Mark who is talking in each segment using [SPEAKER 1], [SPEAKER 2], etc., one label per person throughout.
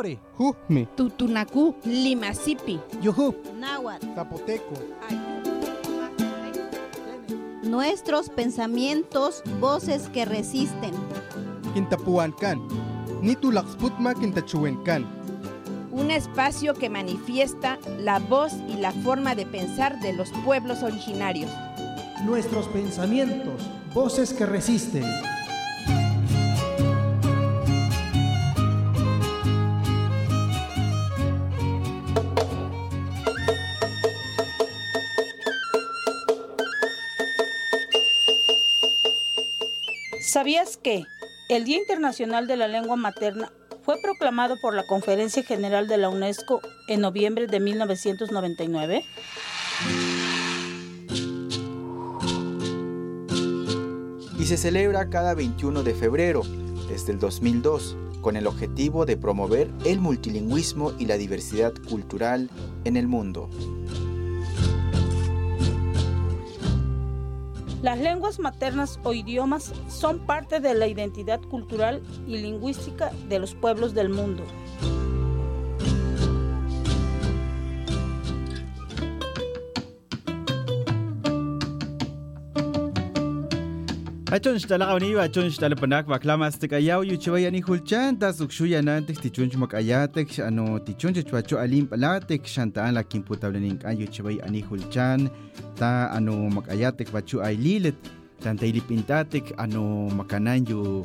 [SPEAKER 1] Ore,
[SPEAKER 2] Jujme,
[SPEAKER 3] Tutunacú, Limasipi,
[SPEAKER 1] Yujup,
[SPEAKER 3] Náhuatl.
[SPEAKER 1] Zapoteco.
[SPEAKER 4] Nuestros pensamientos, voces que resisten.
[SPEAKER 2] Quintapuancan. Nitulaxputma Quintachuencan.
[SPEAKER 3] Un espacio que manifiesta la voz y la forma de pensar de los pueblos originarios.
[SPEAKER 5] Nuestros pensamientos, voces que resisten.
[SPEAKER 6] ¿Sabías que el Día Internacional de la Lengua Materna fue proclamado por la Conferencia General de la UNESCO en noviembre de 1999?
[SPEAKER 7] y se celebra cada 21 de febrero desde el 2002 con el objetivo de promover el multilingüismo y la diversidad cultural en el mundo.
[SPEAKER 6] Las lenguas maternas o idiomas son parte de la identidad cultural y lingüística de los pueblos del mundo.
[SPEAKER 8] Ачунш талаа ууни юу ачунш тал банаг ба кламастик аяу юу чи баяни хулчан та сукшу янаан тэг тичунч мак аяатэг ано тичунч ч бачу алим палатэг шанта ан лакин путавлэнин ан юу чи бая ани хулчан та ано мак аяатэг бачу айлилет тан тайли пинтатэг ано маканан ю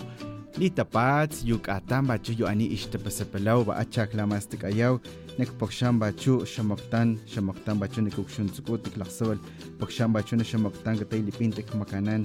[SPEAKER 8] литапац ю катан бачу ю ани иште пасапалау ба ачах кламастик аяу nek pakshan bachu shamaktan shamaktan bachu nek ukshun tsuku tik laksawal pakshan bachu na shamaktan gatay lipin tik makanan.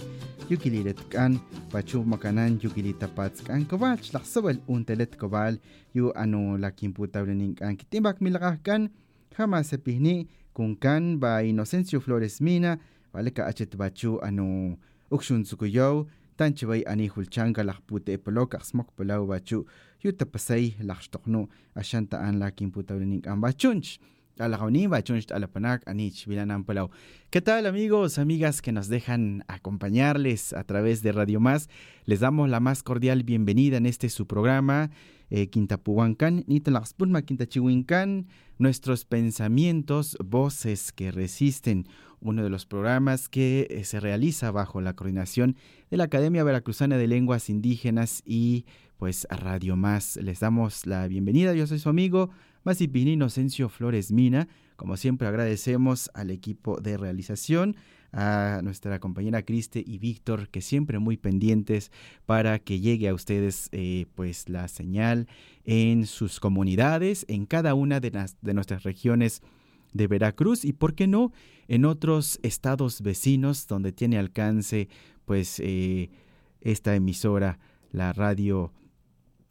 [SPEAKER 8] Yukililit kan bachu makanan yukilita pats kan kabal chlaksawal untalit kabal yu ano lakin puta blanin kan kitimbak milakah kan. Jamás epihni kun kan, ba Inocencio Flores Mina vale ka achet bachu ano ukshun tsuku yow. Tanchibay anihul changa lakpute epolokas mokpulaw bachu bachu. Yu tapasay lakstokno asyanta an lakin putable ning kan bachunch Alajauní, Bachunch, Alapanak, Anich. ¿Qué tal amigos, amigas que nos dejan acompañarles a través de Radio Más? Les damos la más cordial bienvenida en este su programa, eh, Quintapuhuancan, Nitalaxpulma, Quintachihuincan, nuestros pensamientos, voces que resisten, uno de los programas que eh, se realiza bajo la coordinación de la Academia Veracruzana de Lenguas Indígenas y pues a Radio Más. Les damos la bienvenida, yo soy su amigo Masipini Inocencio Flores Mina. Como siempre agradecemos al equipo de realización, a nuestra compañera Criste y Víctor, que siempre muy pendientes para que llegue a ustedes eh, pues la señal en sus comunidades, en cada una de, las, de nuestras regiones de Veracruz y, por qué no, en otros estados vecinos donde tiene alcance pues eh, esta emisora, la radio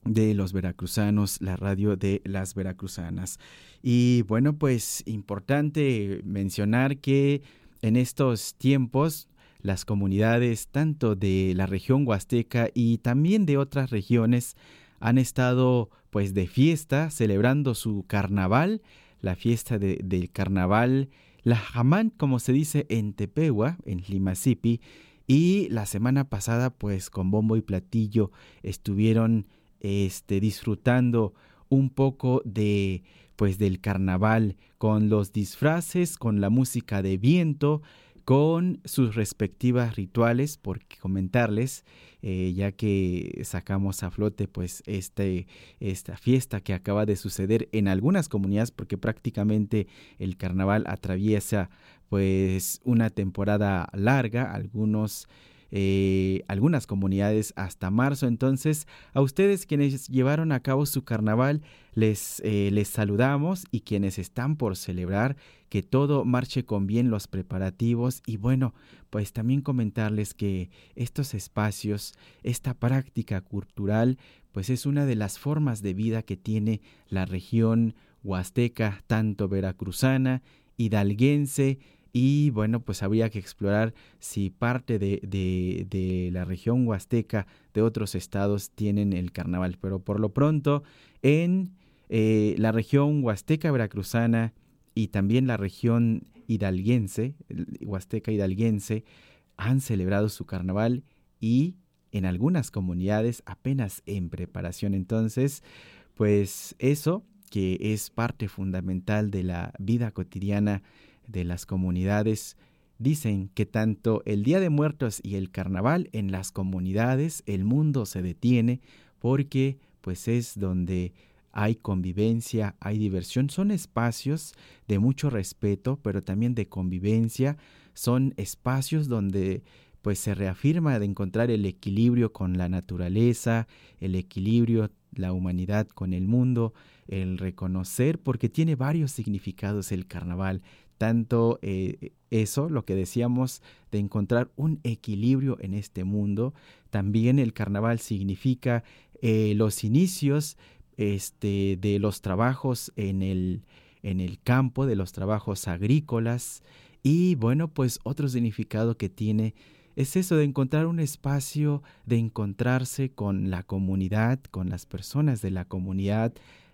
[SPEAKER 8] de los veracruzanos, la radio de las veracruzanas. Y bueno, pues importante mencionar que en estos tiempos las comunidades tanto de la región huasteca y también de otras regiones han estado pues de fiesta celebrando su carnaval, la fiesta de, del carnaval, la jamán como se dice en Tepehua, en Limasipi, y la semana pasada pues con bombo y platillo estuvieron este, disfrutando un poco de pues del carnaval con los disfraces, con la música de viento, con sus respectivas rituales, por comentarles, eh, ya que sacamos a flote pues este, esta fiesta que acaba de suceder en algunas comunidades, porque prácticamente el carnaval atraviesa pues una temporada larga, algunos eh, algunas comunidades hasta marzo. Entonces, a ustedes quienes llevaron a cabo su carnaval, les, eh, les saludamos y quienes están por celebrar, que todo marche con bien los preparativos y bueno, pues también comentarles que estos espacios, esta práctica cultural, pues es una de las formas de vida que tiene la región huasteca, tanto veracruzana, hidalguense, y bueno, pues habría que explorar si parte de, de, de, la región huasteca de otros estados tienen el carnaval. Pero por lo pronto, en eh, la región huasteca veracruzana y también la región hidalguense, huasteca hidalguense, han celebrado su carnaval y en algunas comunidades apenas en preparación. Entonces, pues eso que es parte fundamental de la vida cotidiana de las comunidades, dicen que tanto el Día de Muertos y el Carnaval en las comunidades el mundo se detiene porque pues es donde hay convivencia, hay diversión, son espacios de mucho respeto, pero también de convivencia, son espacios donde pues se reafirma de encontrar el equilibrio con la naturaleza, el equilibrio la humanidad con el mundo, el reconocer, porque tiene varios significados el carnaval, tanto eh, eso, lo que decíamos, de encontrar un equilibrio en este mundo, también el carnaval significa eh, los inicios este, de los trabajos en el, en el campo, de los trabajos agrícolas, y bueno, pues otro significado que tiene es eso de encontrar un espacio, de encontrarse con la comunidad, con las personas de la comunidad,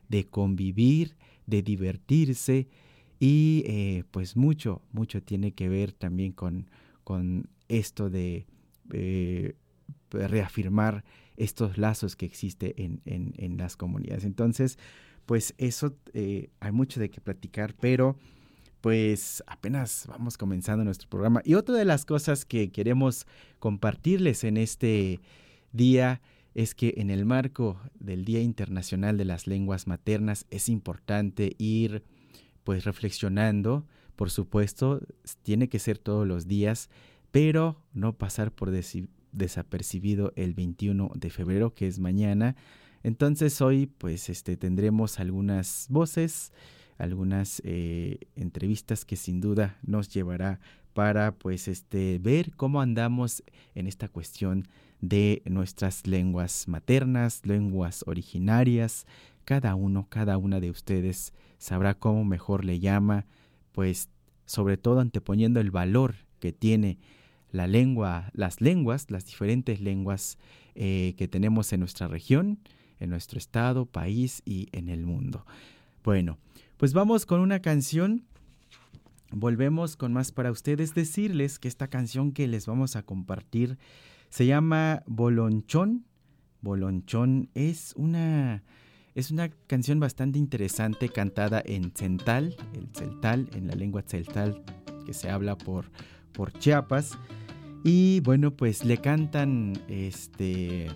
[SPEAKER 8] de convivir, de divertirse y eh, pues mucho, mucho tiene que ver también con, con esto de eh, reafirmar estos lazos que existen en, en, las comunidades. Entonces, pues eso eh, hay mucho de qué platicar, pero pues apenas vamos comenzando nuestro programa. Y otra de las cosas que queremos compartirles en este día es que en el marco del Día Internacional de las Lenguas Maternas es importante ir pues reflexionando, por supuesto, tiene que ser todos los días, pero no pasar por desapercibido el 21 de febrero, que es mañana. Entonces hoy pues este tendremos algunas voces, algunas eh, entrevistas que sin duda nos llevará para pues este ver cómo andamos en esta cuestión de nuestras lenguas maternas, lenguas originarias. Cada uno, cada una de ustedes sabrá cómo mejor le llama, pues sobre todo anteponiendo el valor que tiene la lengua, las lenguas, las diferentes lenguas eh, que tenemos en nuestra región, en nuestro estado, país y en el mundo. Bueno, pues vamos con una canción. Volvemos con más para ustedes. Decirles que esta canción que les vamos a compartir se llama Bolonchón. Bolonchón es una, es una canción bastante interesante cantada en celtal, el en la lengua celtal que se habla por, por Chiapas. Y bueno, pues le cantan este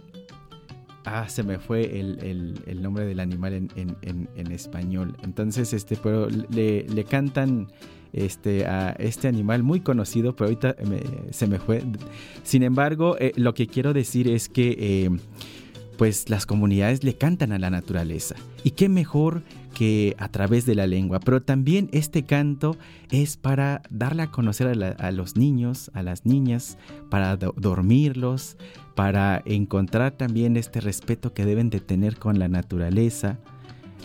[SPEAKER 8] Ah, se me fue el, nombre del animal en, español. Entonces, este, pero le, cantan este, a este animal muy conocido, pero ahorita se me fue. Sin embargo, eh, lo que quiero decir es que eh, pues las comunidades le cantan a la naturaleza. Y qué mejor que a través de la lengua. Pero también este canto es para darle a conocer a, los niños, a las niñas, para dormirlos, para encontrar también este respeto que deben de tener con la naturaleza.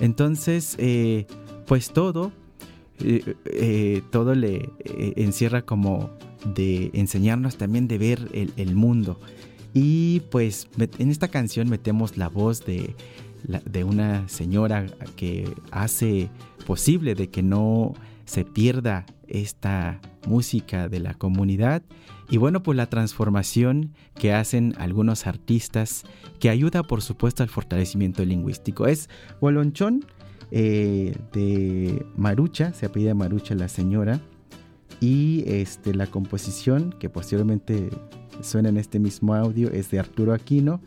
[SPEAKER 8] Entonces, eh, pues todo, eh, eh, todo le encierra como de enseñarnos también de ver el mundo. Y pues en esta canción metemos la voz de, de una señora que hace posible de que no se pierda esta música de la comunidad y bueno pues la transformación que hacen algunos artistas que ayuda por supuesto al fortalecimiento lingüístico es Bolonchón eh, de Marucha se apellida Marucha la señora y este la composición que posteriormente suena en este mismo audio es de Arturo Aquino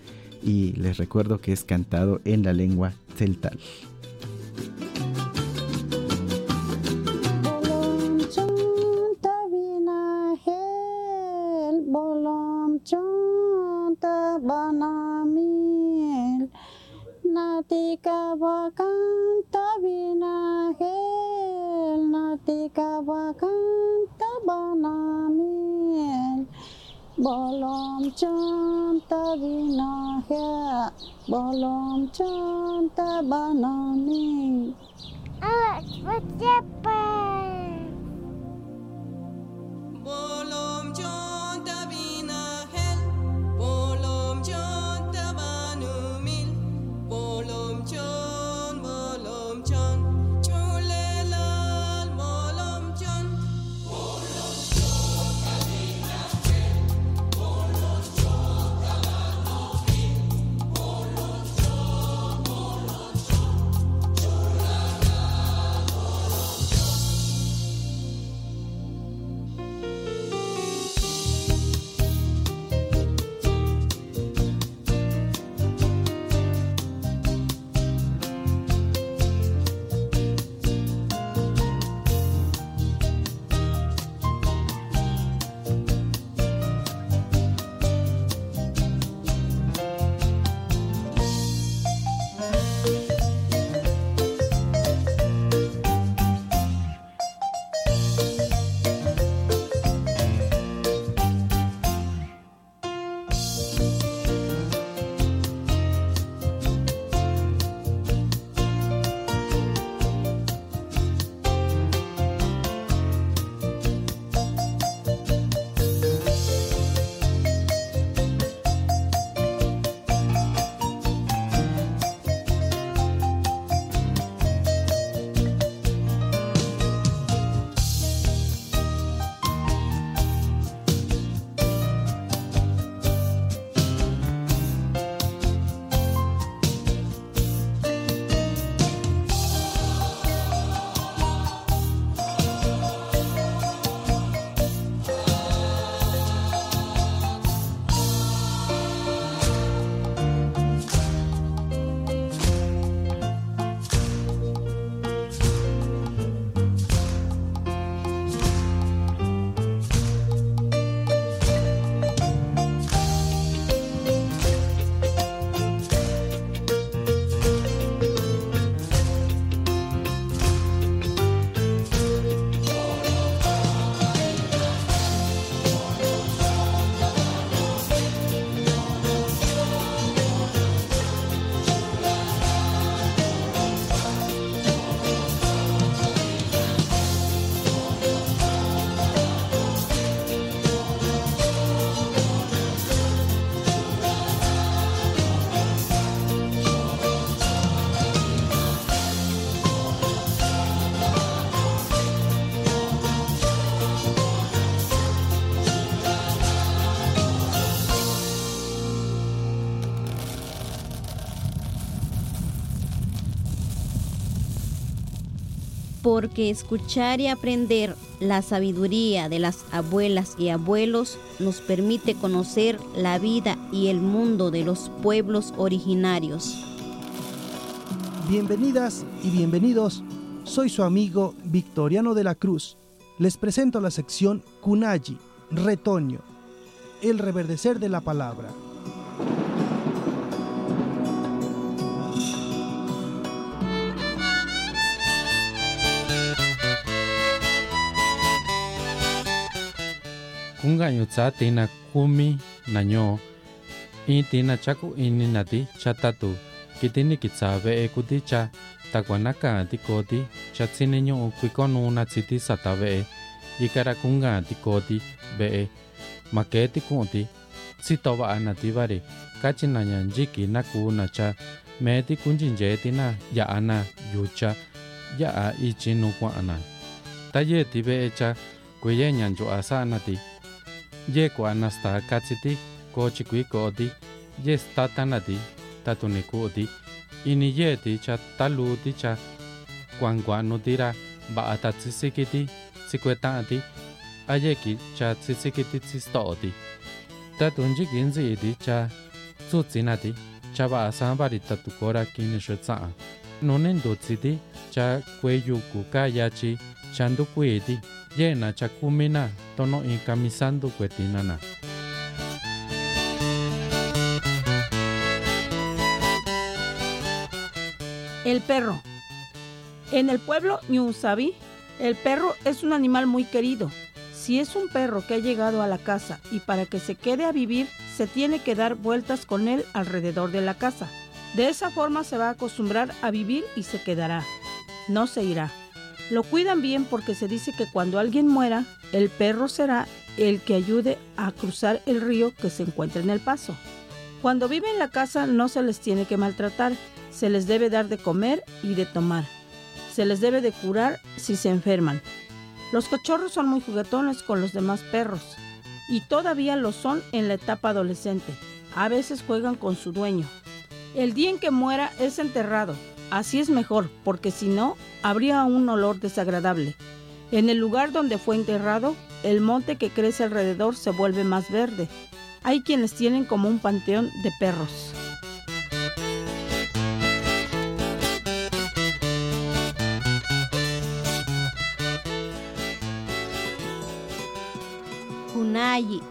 [SPEAKER 8] y les recuerdo que es cantado en la lengua celtal.
[SPEAKER 1] Natika wakanta vinagel, natika wakanta banamil. Bolom chanta vinahya, bolom chanta banani. Alex, what's up? Bolom chanta.
[SPEAKER 4] Porque escuchar y aprender la sabiduría de las abuelas y abuelos nos permite conocer la vida y el mundo de los pueblos originarios.
[SPEAKER 5] Bienvenidas y bienvenidos. Soy su amigo Victoriano de la Cruz. Les presento la sección Kunayi, Retoño, el reverdecer de la palabra.
[SPEAKER 9] unganyo tsa tena kumi nanyo in tena chaku ini na ti cha tatu kitini kitsa ve'e kuti cha takuanaka'ati kooti cha tsini ñu'u kuikonu'unatsi ti sata ve'e ikarakúnka'ati kooti ve'e makeéti ku'un-ti tsitova'a-na-ti vari kachina-ña nyiki na kuu-na cha meé-ti kuncinchee-ti na ya'a-na yucha ya'a ichi nu kua'an-na ta yee-ti ve'e cha kueyeña nchu'a sa'a-na-ti ye ko anasta kachiti ko chikwi ko di. Ye statana di tatuni ko di. Ini ye di cha talu di cha. Kwangwa no dira ba ata tsisiki di tsikweta di. Aye ki cha tsisiki di tsisto di. Tatunji ginzi di cha tsutsina di. Cha ba asambari tatu kora kini shutsa cha llena tono incamisando cuetinana.
[SPEAKER 6] El perro. En el pueblo Ñusabi, el perro es un animal muy querido. Si es un perro que ha llegado a la casa y para que se quede a vivir, se tiene que dar vueltas con él alrededor de la casa. De esa forma se va a acostumbrar a vivir y se quedará. No se irá. Lo cuidan bien porque se dice que cuando alguien muera, el perro será el que ayude a cruzar el río que se encuentra en el paso. Cuando vive en la casa no se les tiene que maltratar, se les debe dar de comer y de tomar. Se les debe de curar si se enferman. Los cachorros son muy juguetones con los demás perros y todavía lo son en la etapa adolescente. A veces juegan con su dueño. El día en que muera es enterrado. Así es mejor, porque si no, habría un olor desagradable. En el lugar donde fue enterrado, el monte que crece alrededor se vuelve más verde. Hay quienes tienen como un panteón de perros.
[SPEAKER 4] Kunayi,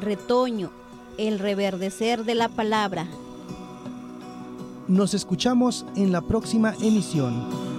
[SPEAKER 4] retoño, el reverdecer de la palabra.
[SPEAKER 5] Nos escuchamos en la próxima emisión.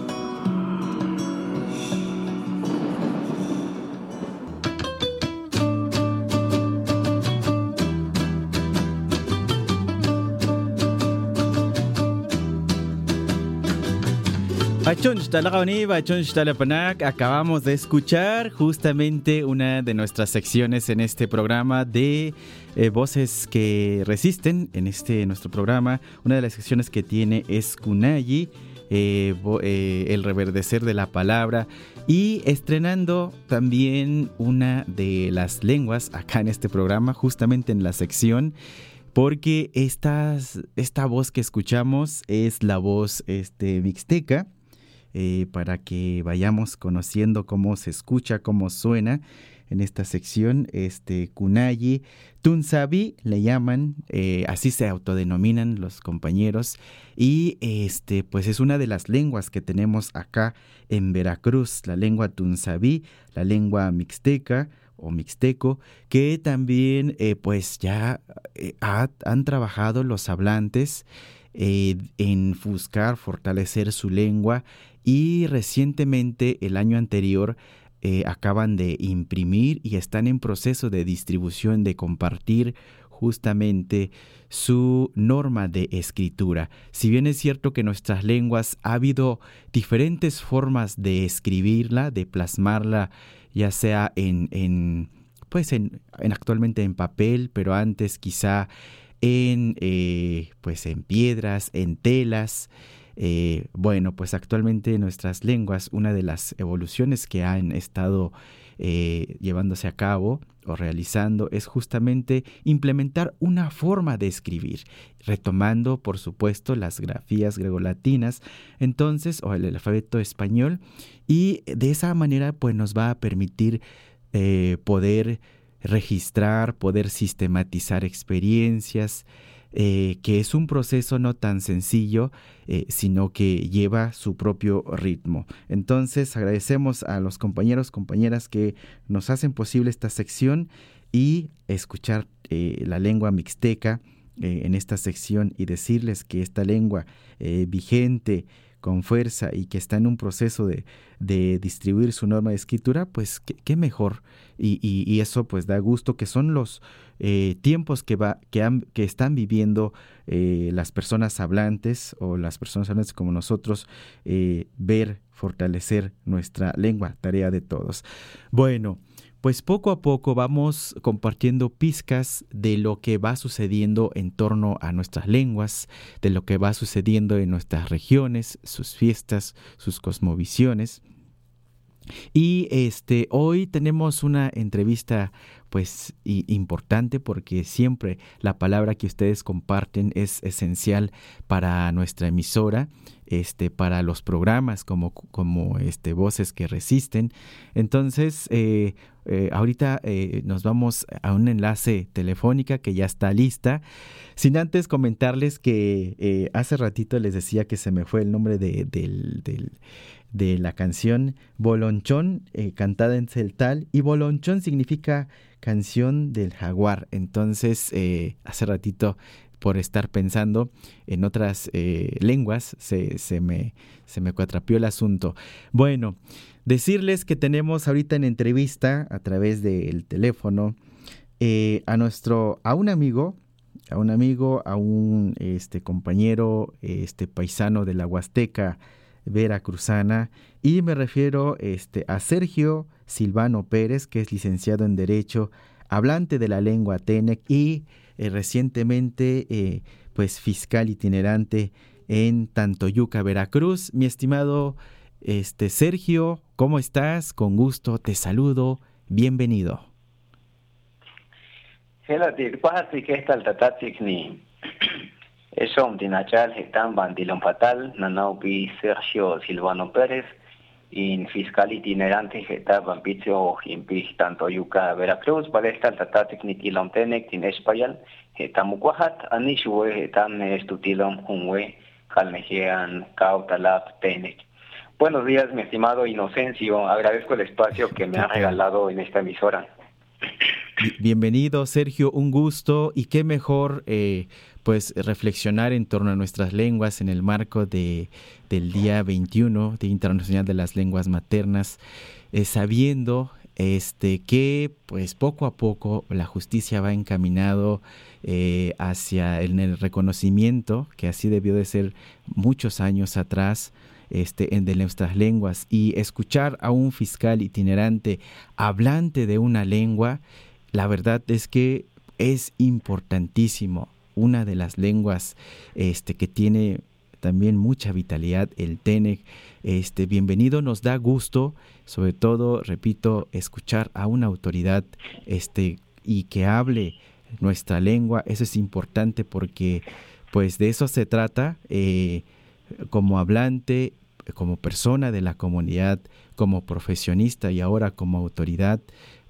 [SPEAKER 8] Acabamos de escuchar justamente una de nuestras secciones en este programa de eh, voces que resisten. En este nuestro programa, una de las secciones que tiene es Kunayi, eh, eh, el reverdecer de la palabra y estrenando también una de las lenguas acá en este programa, justamente en la sección porque esta voz que escuchamos es la voz este, mixteca para que vayamos conociendo cómo se escucha, cómo suena en esta sección. Este Kunayi, Tunsabi le llaman, eh, así se autodenominan los compañeros, y este, pues es una de las lenguas que tenemos acá en Veracruz, la lengua Tunsabi, la lengua mixteca o mixteco, que también eh, pues ya han trabajado los hablantes en buscar fortalecer su lengua y recientemente, el año anterior, eh, acaban de imprimir y están en proceso de distribución, de compartir justamente su norma de escritura. Si bien es cierto que en nuestras lenguas ha habido diferentes formas de escribirla, de plasmarla, ya sea en, en pues en, actualmente en papel, pero antes quizá en, eh, pues en piedras, en telas, eh, bueno, pues actualmente nuestras lenguas, una de las evoluciones que han estado eh, llevándose a cabo o realizando es justamente implementar una forma de escribir, retomando por supuesto las grafías gregolatinas, entonces, o el alfabeto español, y de esa manera pues nos va a permitir eh, poder registrar, poder sistematizar experiencias, eh, que es un proceso no tan sencillo, eh, sino que lleva su propio ritmo. Entonces agradecemos a los compañeros, compañeras que nos hacen posible esta sección y escuchar eh, la lengua mixteca en esta sección y decirles que esta lengua vigente, con fuerza y que está en un proceso de, distribuir su norma de escritura, pues qué, mejor. Y, eso pues da gusto que son los eh, tiempos que, va, que, que están viviendo eh, las personas hablantes o las personas hablantes como nosotros, eh, ver, fortalecer nuestra lengua, tarea de todos. Bueno, pues poco a poco vamos compartiendo pizcas de lo que va sucediendo en torno a nuestras lenguas, de lo que va sucediendo en nuestras regiones, sus fiestas, sus cosmovisiones. Y este hoy tenemos una entrevista pues importante porque siempre la palabra que ustedes comparten es esencial para nuestra emisora, este, para los programas como, como este, Voces que Resisten. Entonces, eh, eh, ahorita eh, nos vamos a un enlace telefónica que ya está lista. Sin antes comentarles que hace ratito les decía que se me fue el nombre de, de la canción Bolonchón, cantada en celtal, y Bolonchón significa canción del jaguar. Entonces, eh, hace ratito, por estar pensando en otras eh, lenguas, se, se, me, se me cuatrapió el asunto. Bueno, decirles que tenemos ahorita en entrevista a través del teléfono eh, a nuestro, a un amigo, a un amigo, a un este, compañero, este paisano de la Huasteca veracruzana, y me refiero este, a Sergio Silvano Pérez, que es licenciado en Derecho, hablante de la lengua Tenec y eh, recientemente eh, pues fiscal itinerante en Tantoyuca, Veracruz. Mi estimado este, Sergio, ¿cómo estás? Con gusto te saludo. Bienvenido.
[SPEAKER 10] Eso, Dinachal, Hetan Bandilon Fatal, Nanaupi Sergio Silvano Pérez, in fiscal itinerante Geta Bampitio Impi tanto Yuca Veracruz, Balesta Tatatic Nitilon Tenec in Espayal, Geta Mucuajat, Anishue Getan Estutilon Unwe, Calmejean Cautalap Tenec. Buenos días, mi estimado Inocencio. Agradezco el espacio que me ha regalado en esta emisora.
[SPEAKER 8] Bienvenido, Sergio. Un gusto y qué mejor eh, pues reflexionar en torno a nuestras lenguas en el marco de, del día 21, Día Internacional de las Lenguas Maternas, eh, sabiendo este, que pues poco a poco la justicia va encaminado eh, hacia el, reconocimiento, que así debió de ser muchos años atrás, este, en de nuestras lenguas y escuchar a un fiscal itinerante hablante de una lengua, la verdad es que es importantísimo una de las lenguas este, que tiene también mucha vitalidad, el TENEC. Este, bienvenido, nos da gusto, sobre todo, repito, escuchar a una autoridad este, y que hable nuestra lengua. Eso es importante porque pues de eso se trata eh, como hablante, como persona de la comunidad, como profesionista y ahora como autoridad,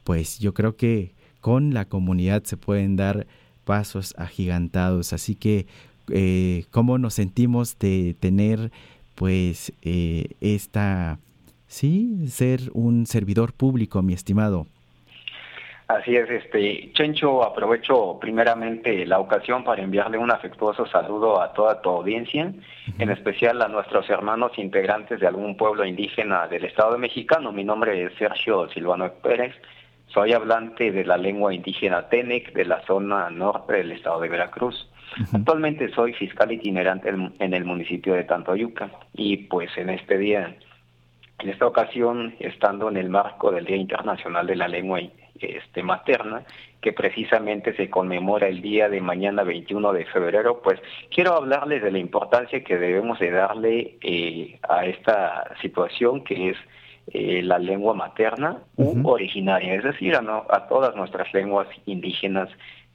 [SPEAKER 8] pues yo creo que con la comunidad se pueden dar pasos agigantados. Así que, eh, ¿cómo nos sentimos de tener, pues, eh, esta, sí, ser un servidor público, mi estimado?
[SPEAKER 10] Así es, este Chencho, aprovecho primeramente la ocasión para enviarle un afectuoso saludo a toda tu audiencia, en especial a nuestros hermanos integrantes de algún pueblo indígena del Estado mexicano. Mi nombre es Sergio Silvano Pérez, soy hablante de la lengua indígena Tenec de la zona norte del estado de Veracruz. Actualmente soy fiscal itinerante en el municipio de Tantoyuca y pues en este día, en esta ocasión, estando en el marco del Día Internacional de la Lengua este, Materna, que precisamente se conmemora el día de mañana 21 de febrero, pues quiero hablarles de la importancia que debemos de darle eh, a esta situación que es eh, la lengua materna u originaria, es decir, a, a todas nuestras lenguas indígenas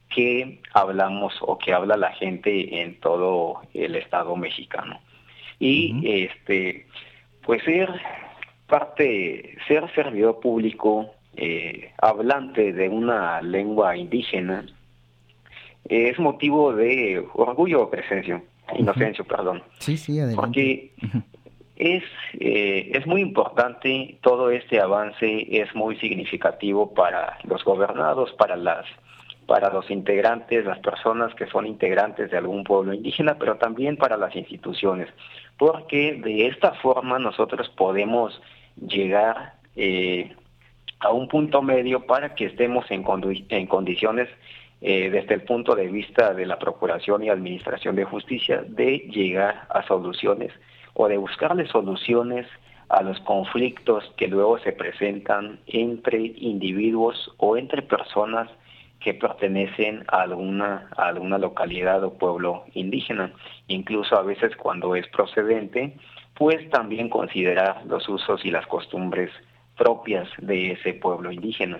[SPEAKER 10] que hablamos o que habla la gente en todo el estado mexicano. Y este pues ser parte, ser servidor público eh, hablante de una lengua indígena es motivo de orgullo o presencia, inocencio, perdón.
[SPEAKER 8] Sí, sí, adelante.
[SPEAKER 10] Porque es, eh, es muy importante, todo este avance es muy significativo para los gobernados, para las para los integrantes, las personas que son integrantes de algún pueblo indígena, pero también para las instituciones, porque de esta forma nosotros podemos llegar eh, a un punto medio para que estemos en, condiciones eh, desde el punto de vista de la Procuración y Administración de Justicia de llegar a soluciones o de buscarle soluciones a los conflictos que luego se presentan entre individuos o entre personas que pertenecen a alguna, a alguna localidad o pueblo indígena. Incluso a veces cuando es procedente, pues también considerar los usos y las costumbres propias de ese pueblo indígena.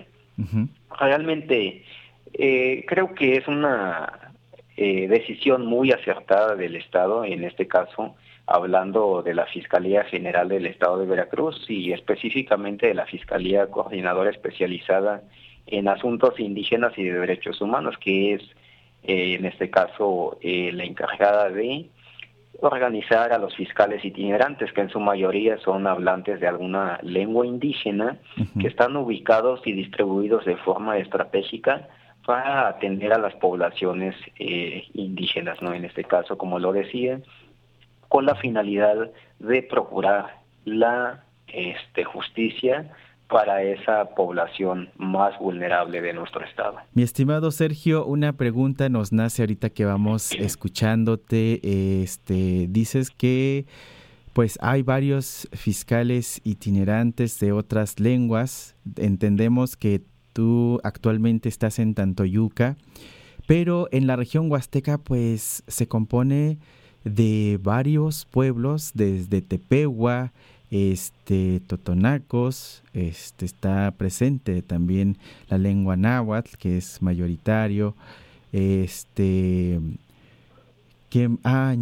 [SPEAKER 10] Realmente eh, creo que es una eh, decisión muy acertada del Estado, en este caso hablando de la Fiscalía General del Estado de Veracruz y específicamente de la Fiscalía Coordinadora Especializada en Asuntos Indígenas y de Derechos Humanos, que es eh, en este caso la encargada de organizar a los fiscales itinerantes, que en su mayoría son hablantes de alguna lengua indígena, que están ubicados y distribuidos de forma estratégica para atender a las poblaciones eh, indígenas, ¿no? En este caso, como lo decía, con la finalidad de procurar la este, justicia para esa población más vulnerable de nuestro estado.
[SPEAKER 8] Mi estimado Sergio, una pregunta nos nace ahorita que vamos escuchándote. Este, dices que pues hay varios fiscales itinerantes de otras lenguas. Entendemos que tú actualmente estás en Tantoyuca, pero en la región huasteca pues se compone de varios pueblos, desde Tepehua, este Totonacos, este está presente también la lengua náhuatl que es mayoritario, este que ah,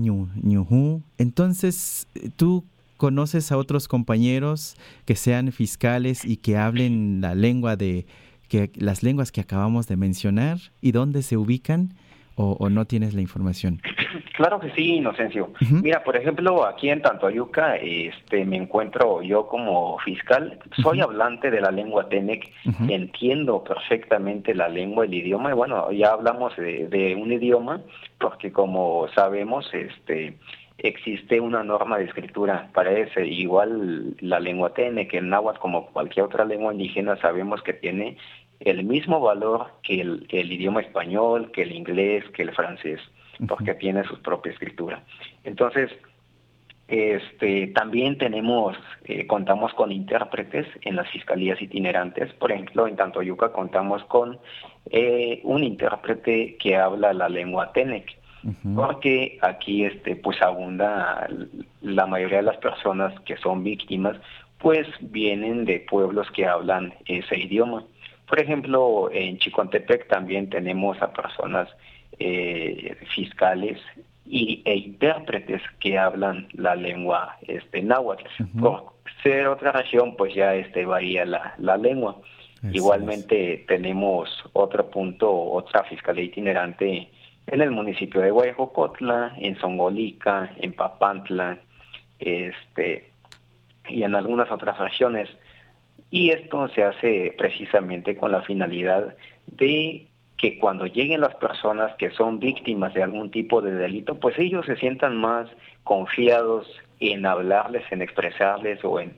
[SPEAKER 8] Entonces, tú conoces a otros compañeros que sean fiscales y que hablen la lengua de que las lenguas que acabamos de mencionar y dónde se ubican o, no tienes la información?
[SPEAKER 10] Claro que sí, Inocencio. Mira, por ejemplo, aquí en Tantoyuca este, me encuentro yo como fiscal, soy hablante de la lengua Tenec, entiendo perfectamente la lengua, el idioma, y bueno, ya hablamos de, un idioma, porque como sabemos, este existe una norma de escritura para ese, igual la lengua Tenec, el náhuatl, como cualquier otra lengua indígena, sabemos que tiene el mismo valor que el, idioma español, que el inglés, que el francés, porque tiene su propia escritura. Entonces, este, también tenemos, eh, contamos con intérpretes en las fiscalías itinerantes. Por ejemplo, en Tantoyuca contamos con eh, un intérprete que habla la lengua Tenec, porque aquí este, pues abunda la mayoría de las personas que son víctimas, pues vienen de pueblos que hablan ese idioma. Por ejemplo, en Chicontepec también tenemos a personas eh, fiscales y, e intérpretes que hablan la lengua este, náhuatl. Por ser otra región, pues ya este, varía la, la lengua. Igualmente tenemos otro punto, otra fiscalía itinerante en el municipio de Guayjocotla, en Songolica, en Papantla, este, y en algunas otras regiones. Y esto se hace precisamente con la finalidad de que cuando lleguen las personas que son víctimas de algún tipo de delito, pues ellos se sientan más confiados en hablarles, en expresarles o en,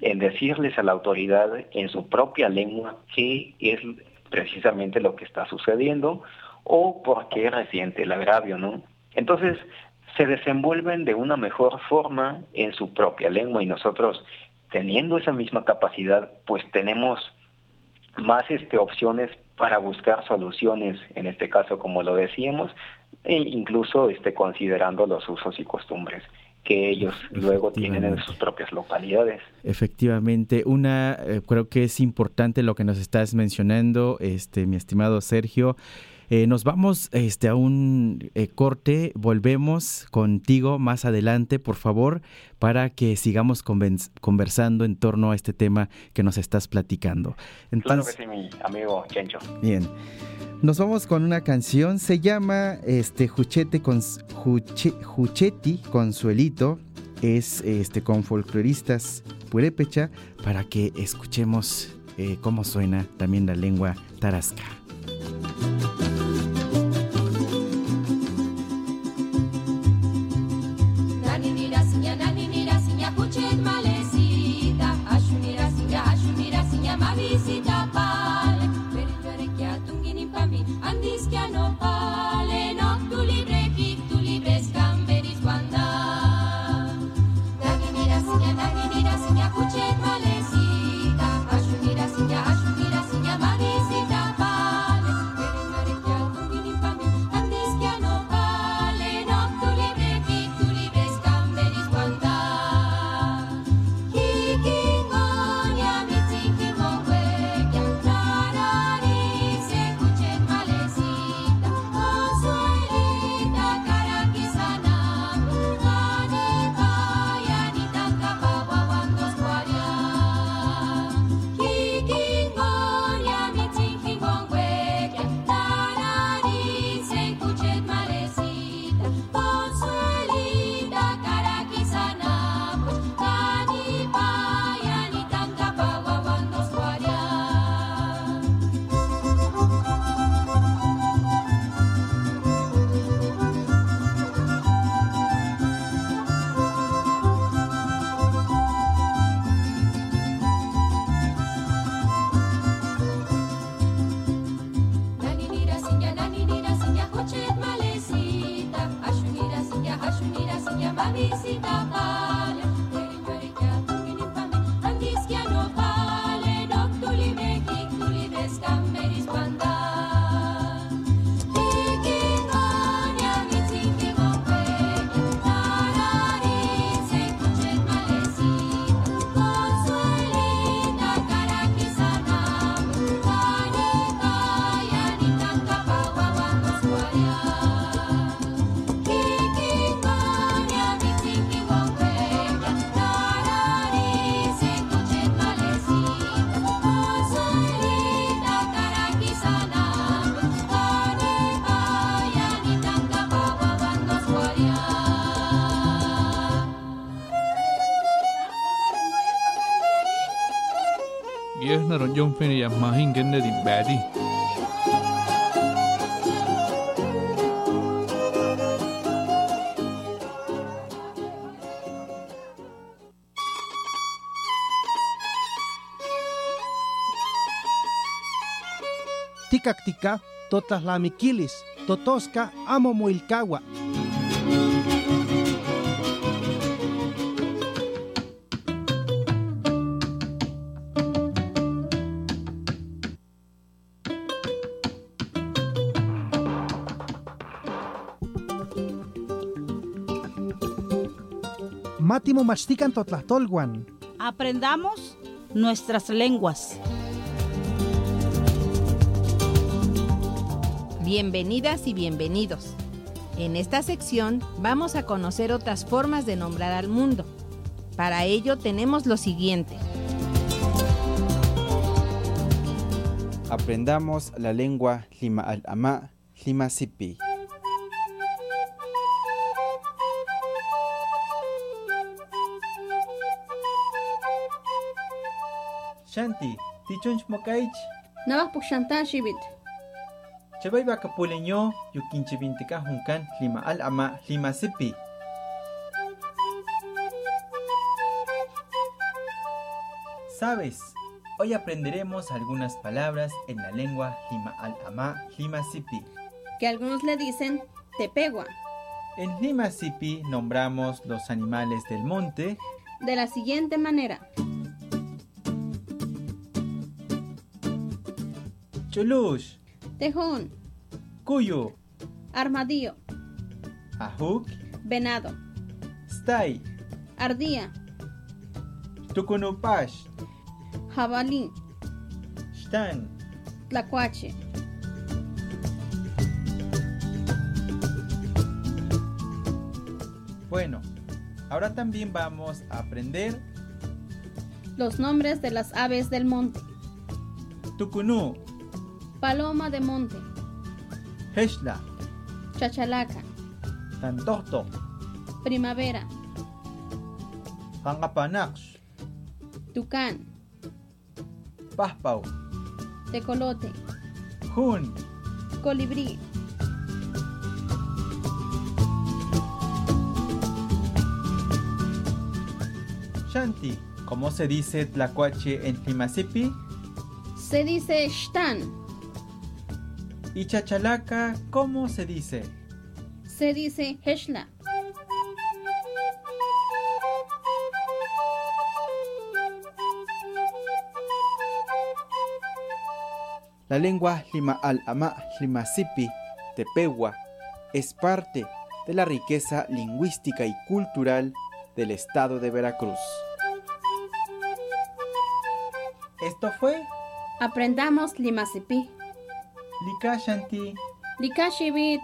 [SPEAKER 10] en decirles a la autoridad en su propia lengua qué es precisamente lo que está sucediendo o por qué reciente el agravio, ¿no? Entonces, se desenvuelven de una mejor forma en su propia lengua y nosotros teniendo esa misma capacidad, pues tenemos más este, opciones para buscar soluciones, en este caso como lo decíamos, e incluso este, considerando los usos y costumbres que ellos luego tienen en sus propias localidades.
[SPEAKER 11] Efectivamente, una eh, creo que es importante lo que nos estás mencionando, este mi estimado Sergio. Eh, nos vamos este, a un eh, corte, volvemos contigo más adelante, por favor, para que sigamos conversando en torno a este tema que nos estás platicando.
[SPEAKER 10] claro que sí, mi amigo Chencho.
[SPEAKER 11] Bien. Nos vamos con una canción, se llama este Juchete con Jucheti Consuelito, es este con folcloristas purépecha para que escuchemos eh, cómo suena también la lengua tarasca.
[SPEAKER 12] Yung fini ya mahin genne di badi.
[SPEAKER 5] Tikaktika, totaslamikilis, totoska amo moilkawa. Mátimo mastican tolguan.
[SPEAKER 6] Aprendamos nuestras lenguas.
[SPEAKER 3] Bienvenidas y bienvenidos. En esta sección vamos a conocer otras formas de nombrar al mundo. Para ello tenemos lo siguiente.
[SPEAKER 11] Aprendamos la lengua Lima al Ama, Lima Sipi.
[SPEAKER 8] Shanti, tichunch mokaich.
[SPEAKER 13] Nawak pukshantan shibit.
[SPEAKER 8] Chabay baka yukinche bintika hunkan lima al ama lima sipi. ¿Sabes? Hoy aprenderemos algunas palabras en la lengua Lima al Ama Lima Sipi.
[SPEAKER 13] Que algunos le dicen tepegua.
[SPEAKER 8] En Lima Sipi nombramos los animales del monte
[SPEAKER 13] de la siguiente manera.
[SPEAKER 14] Chulush.
[SPEAKER 13] Tejón.
[SPEAKER 14] Cuyo.
[SPEAKER 13] Armadillo.
[SPEAKER 14] Ahuk.
[SPEAKER 13] Venado.
[SPEAKER 14] Stay.
[SPEAKER 13] Ardía.
[SPEAKER 14] Tukunupash.
[SPEAKER 13] Jabalí.
[SPEAKER 14] Stan.
[SPEAKER 13] Tlacuache.
[SPEAKER 14] Bueno, ahora también vamos a aprender
[SPEAKER 13] Los nombres de las aves del monte.
[SPEAKER 14] Tukunu,
[SPEAKER 13] Paloma de monte.
[SPEAKER 14] Heshla,
[SPEAKER 13] Chachalaca.
[SPEAKER 14] Tantohto,
[SPEAKER 13] Primavera.
[SPEAKER 14] Hangapanaksh,
[SPEAKER 13] Tucán.
[SPEAKER 14] Pahpau,
[SPEAKER 13] Tecolote.
[SPEAKER 14] Hun,
[SPEAKER 13] Colibrí.
[SPEAKER 14] Shanti. ¿Cómo se dice tlacuache en Tlimasipi?
[SPEAKER 13] Se dice Stan.
[SPEAKER 14] Y chachalaca, ¿cómo se dice?
[SPEAKER 13] Se dice Heshla.
[SPEAKER 7] La lengua Lima al Ama Limasipi Tepewa es parte de la riqueza lingüística y cultural del estado de Veracruz.
[SPEAKER 14] Esto fue
[SPEAKER 13] Aprendamos Limasipi.
[SPEAKER 14] Lika Shanti.
[SPEAKER 13] Likashibit.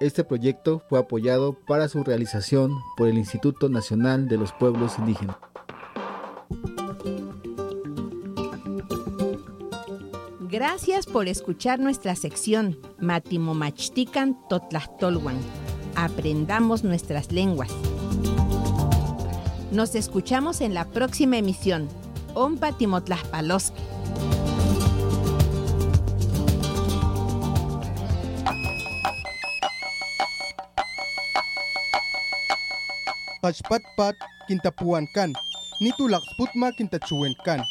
[SPEAKER 15] Este proyecto fue apoyado para su realización por el Instituto Nacional de los Pueblos Indígenas.
[SPEAKER 3] Gracias por escuchar nuestra sección Matimomachtican Totlachtolwan. Aprendamos nuestras lenguas. Nos escuchamos en la próxima emisión. Ompa Timotlaspaloski.
[SPEAKER 2] Kachpatpat kintapuan kan. Kintachuwen kan.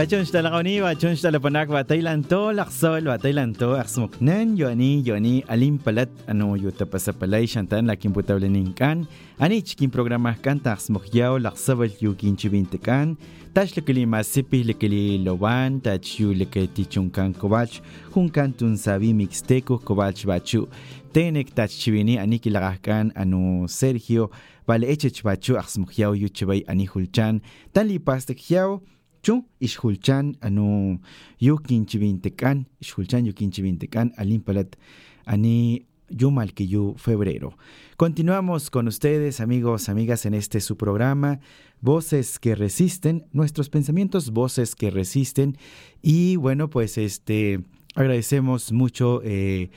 [SPEAKER 8] Wachon shtalakoni, wachon shtalapanak, wataylan to, laksol, wataylan to, aksmuknan, yoani, yoani, alim palat, ano yutapasapalay, shantan, lakin putableninkan, ani chikin programa kanta aksmukyao, laksabal yukin chibintekan, tash lekili masipi, lekili lowan, tach yu leketi chunkan kobach, junkan tun sabi mixteco, kobach bachu, tenek tach chibini, ani kilakahkan, ano Sergio, vale echech bachu, aksmukyao, yuchibay, ani hulchan, tan lipastek yao, chu ishulchan anu yukin chibintekan ishulchan yukin chibintekan alimpalat ani yumal que yu febrero. Continuamos con ustedes, amigos, amigas, en este su programa, Voces que resisten, nuestros pensamientos, voces que resisten. Y bueno, pues este agradecemos mucho eh,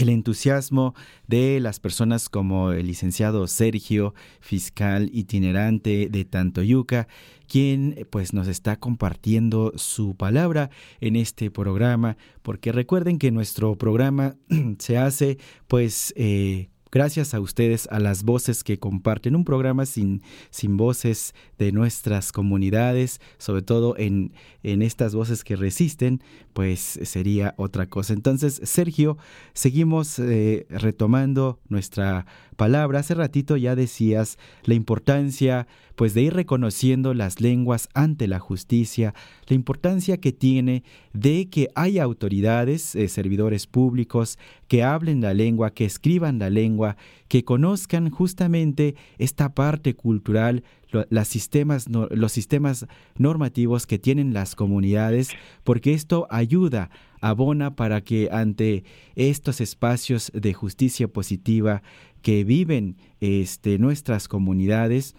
[SPEAKER 8] el entusiasmo de las personas como el licenciado Sergio, fiscal itinerante de Tantoyuca, quien pues nos está compartiendo su palabra en este programa, porque recuerden que nuestro programa se hace pues eh, Gracias a ustedes, a las voces que comparten un programa sin, sin voces de nuestras comunidades, sobre todo en, en estas voces que resisten, pues sería otra cosa. Entonces, Sergio, seguimos eh, retomando nuestra palabra. Hace ratito ya decías la importancia pues de ir reconociendo las lenguas ante la justicia, la importancia que tiene de que haya autoridades, eh, servidores públicos, que hablen la lengua, que escriban la lengua, que conozcan justamente esta parte cultural, los sistemas normativos que tienen las comunidades, porque esto ayuda, abona para que ante estos espacios de justicia positiva que viven este, nuestras comunidades,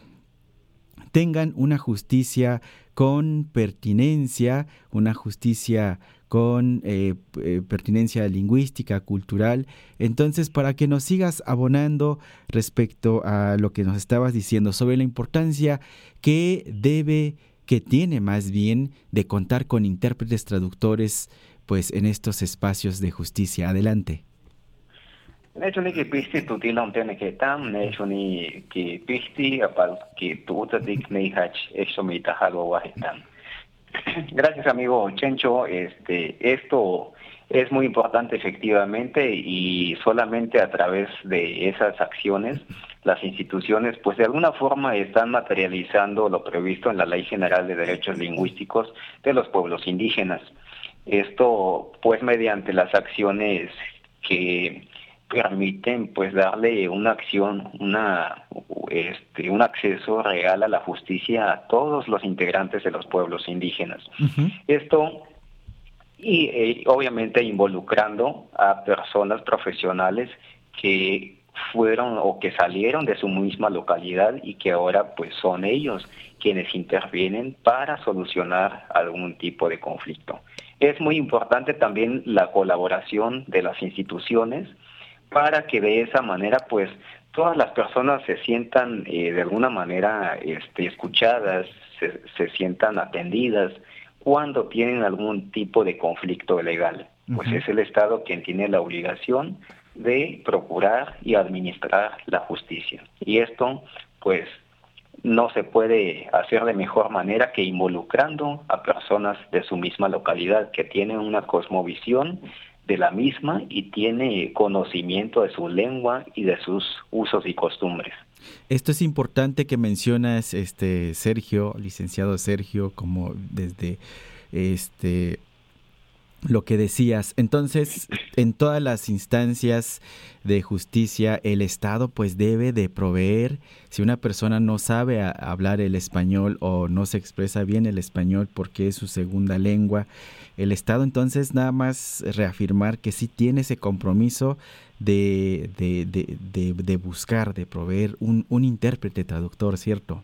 [SPEAKER 8] tengan una justicia con pertinencia, una justicia con eh, eh, pertinencia lingüística, cultural. Entonces, para que nos sigas abonando respecto a lo que nos estabas diciendo sobre la importancia que debe, que tiene más bien, de contar con intérpretes traductores, pues en estos espacios de justicia. Adelante.
[SPEAKER 10] Tu que tu eso. Gracias amigo Chencho, este esto es muy importante efectivamente y solamente a través de esas acciones las instituciones pues de alguna forma están materializando lo previsto en la Ley General de Derechos Lingüísticos de los pueblos indígenas. Esto pues mediante las acciones que permiten pues darle una acción, una este un acceso real a la justicia a todos los integrantes de los pueblos indígenas. Esto y eh, obviamente involucrando a personas profesionales que fueron o que salieron de su misma localidad y que ahora pues son ellos quienes intervienen para solucionar algún tipo de conflicto. Es muy importante también la colaboración de las instituciones para que de esa manera pues todas las personas se sientan eh, de alguna manera este, escuchadas, se, se sientan atendidas, cuando tienen algún tipo de conflicto legal. Pues es el Estado quien tiene la obligación de procurar y administrar la justicia. Y esto, pues, no se puede hacer de mejor manera que involucrando a personas de su misma localidad que tienen una cosmovisión de la misma y tiene conocimiento de su lengua y de sus usos y costumbres.
[SPEAKER 8] Esto es importante que mencionas, este Sergio, licenciado Sergio, como desde este lo que decías. Entonces, en todas las instancias de justicia, el Estado pues debe de proveer, si una persona no sabe hablar el español o no se expresa bien el español porque es su segunda lengua, el Estado entonces nada más reafirmar que sí tiene ese compromiso de, de, de, de buscar, de proveer un, un intérprete traductor, ¿cierto?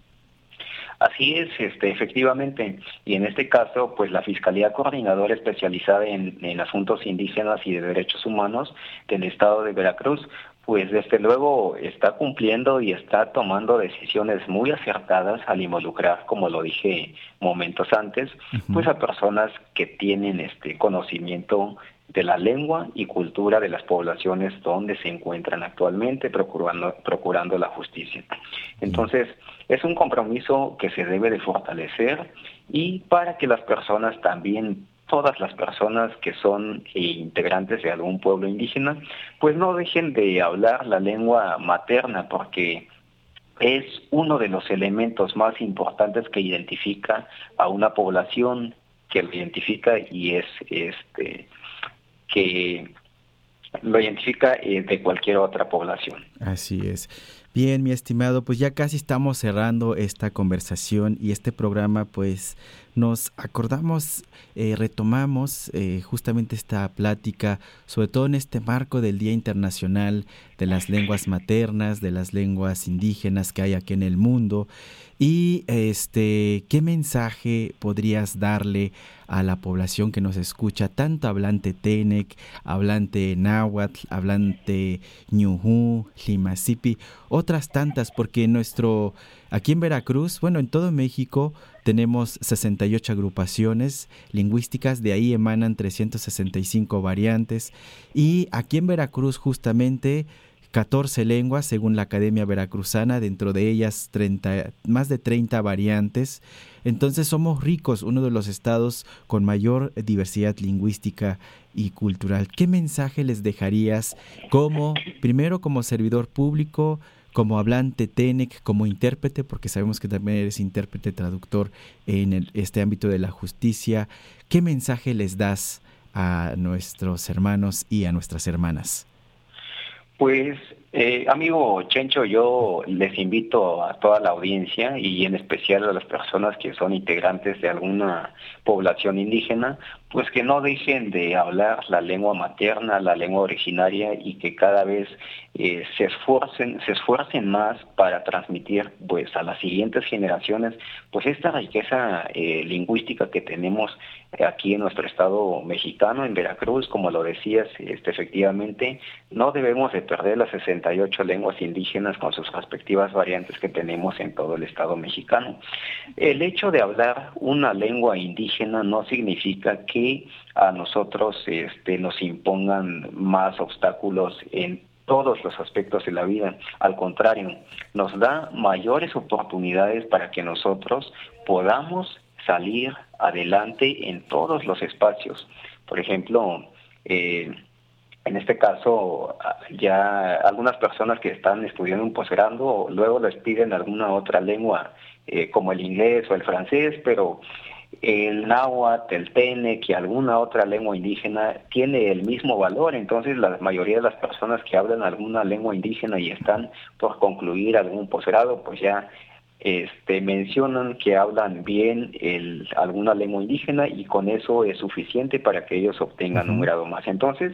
[SPEAKER 10] Así es, este, efectivamente. Y en este caso, pues la Fiscalía Coordinadora Especializada en, en Asuntos Indígenas y de Derechos Humanos del Estado de Veracruz, pues desde luego está cumpliendo y está tomando decisiones muy acertadas al involucrar, como lo dije momentos antes, pues a personas que tienen este conocimiento de la lengua y cultura de las poblaciones donde se encuentran actualmente procurando, procurando la justicia. Entonces, es un compromiso que se debe de fortalecer y para que las personas también todas las personas que son integrantes de algún pueblo indígena, pues no dejen de hablar la lengua materna porque es uno de los elementos más importantes que identifica a una población que lo identifica y es este que lo identifica eh, de cualquier otra población.
[SPEAKER 8] Así es. Bien, mi estimado, pues ya casi estamos cerrando esta conversación y este programa, pues nos acordamos, eh, retomamos eh, justamente esta plática, sobre todo en este marco del Día Internacional de las Lenguas Maternas, de las lenguas indígenas que hay aquí en el mundo. Y este, ¿qué mensaje podrías darle a la población que nos escucha, tanto hablante Tenec, hablante Náhuatl, hablante Ñujú, Limasipi, otras tantas, porque nuestro, aquí en Veracruz, bueno, en todo México tenemos 68 agrupaciones lingüísticas, de ahí emanan 365 variantes, y aquí en Veracruz justamente 14 lenguas según la Academia Veracruzana, dentro de ellas 30, más de 30 variantes. Entonces somos ricos, uno de los estados con mayor diversidad lingüística y cultural. ¿Qué mensaje les dejarías como, primero como servidor público, como hablante TENEC, como intérprete, porque sabemos que también eres intérprete traductor en este ámbito de la justicia? ¿Qué mensaje les das a nuestros hermanos y a nuestras hermanas?
[SPEAKER 10] Pues, eh, amigo Chencho, yo les invito a toda la audiencia y en especial a las personas que son integrantes de alguna población indígena, pues que no dejen de hablar la lengua materna, la lengua originaria y que cada vez eh, se esfuercen, se esfuercen más para transmitir pues a las siguientes generaciones pues esta riqueza eh, lingüística que tenemos aquí en nuestro estado mexicano, en Veracruz, como lo decías, este, efectivamente, no debemos de perder las 68 lenguas indígenas con sus respectivas variantes que tenemos en todo el estado mexicano. El hecho de hablar una lengua indígena no significa que a nosotros este, nos impongan más obstáculos en todos los aspectos de la vida. Al contrario, nos da mayores oportunidades para que nosotros podamos salir adelante en todos los espacios. Por ejemplo, eh, en este caso, ya algunas personas que están estudiando un posgrado luego les piden alguna otra lengua, eh, como el inglés o el francés, pero el náhuatl, el tene, que alguna otra lengua indígena tiene el mismo valor. Entonces, la mayoría de las personas que hablan alguna lengua indígena y están por concluir algún posgrado, pues ya este, mencionan que hablan bien el, alguna lengua indígena y con eso es suficiente para que ellos obtengan un grado más. Entonces,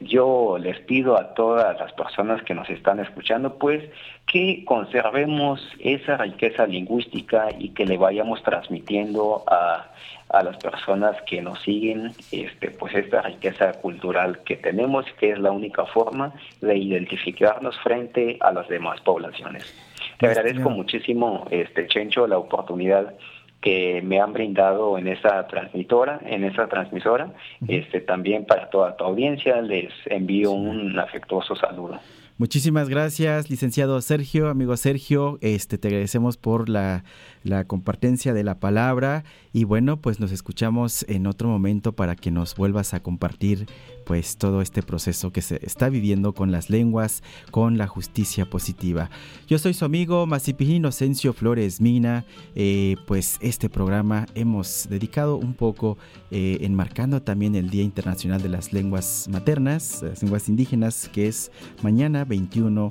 [SPEAKER 10] yo les pido a todas las personas que nos están escuchando, pues, que conservemos esa riqueza lingüística y que le vayamos transmitiendo a, a las personas que nos siguen, este, pues, esta riqueza cultural que tenemos, que es la única forma de identificarnos frente a las demás poblaciones. Te agradezco muchísimo, este Chencho, la oportunidad que me han brindado en esa transmitora, en esa transmisora. Este también para toda tu audiencia les envío un afectuoso saludo.
[SPEAKER 8] Muchísimas gracias, licenciado Sergio, amigo Sergio. Este te agradecemos por la, la compartencia de la palabra y bueno, pues nos escuchamos en otro momento para que nos vuelvas a compartir pues todo este proceso que se está viviendo con las lenguas, con la justicia positiva. Yo soy su amigo Masipini Inocencio Flores Mina, eh, pues este programa hemos dedicado un poco eh, enmarcando también el Día Internacional de las Lenguas Maternas, las lenguas indígenas, que es mañana 21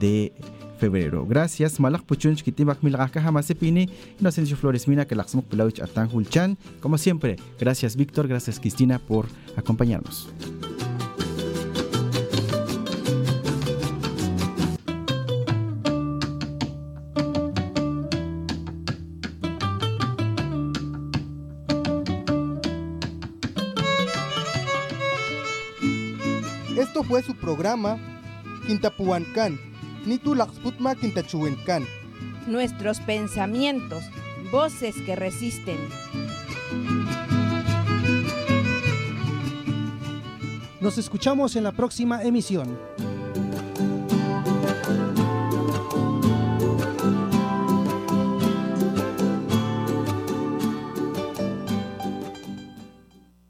[SPEAKER 8] de febrero. Gracias. Malak puchunch kitimak milaka hamasepini. Inocencio Flores Mina que laxmuk pelauch atan hulchan. Como siempre, gracias Víctor, gracias Cristina por acompañarnos.
[SPEAKER 2] Esto fue su programa Quintapuancán.
[SPEAKER 3] Nuestros pensamientos, voces que resisten.
[SPEAKER 5] Nos escuchamos en la próxima emisión.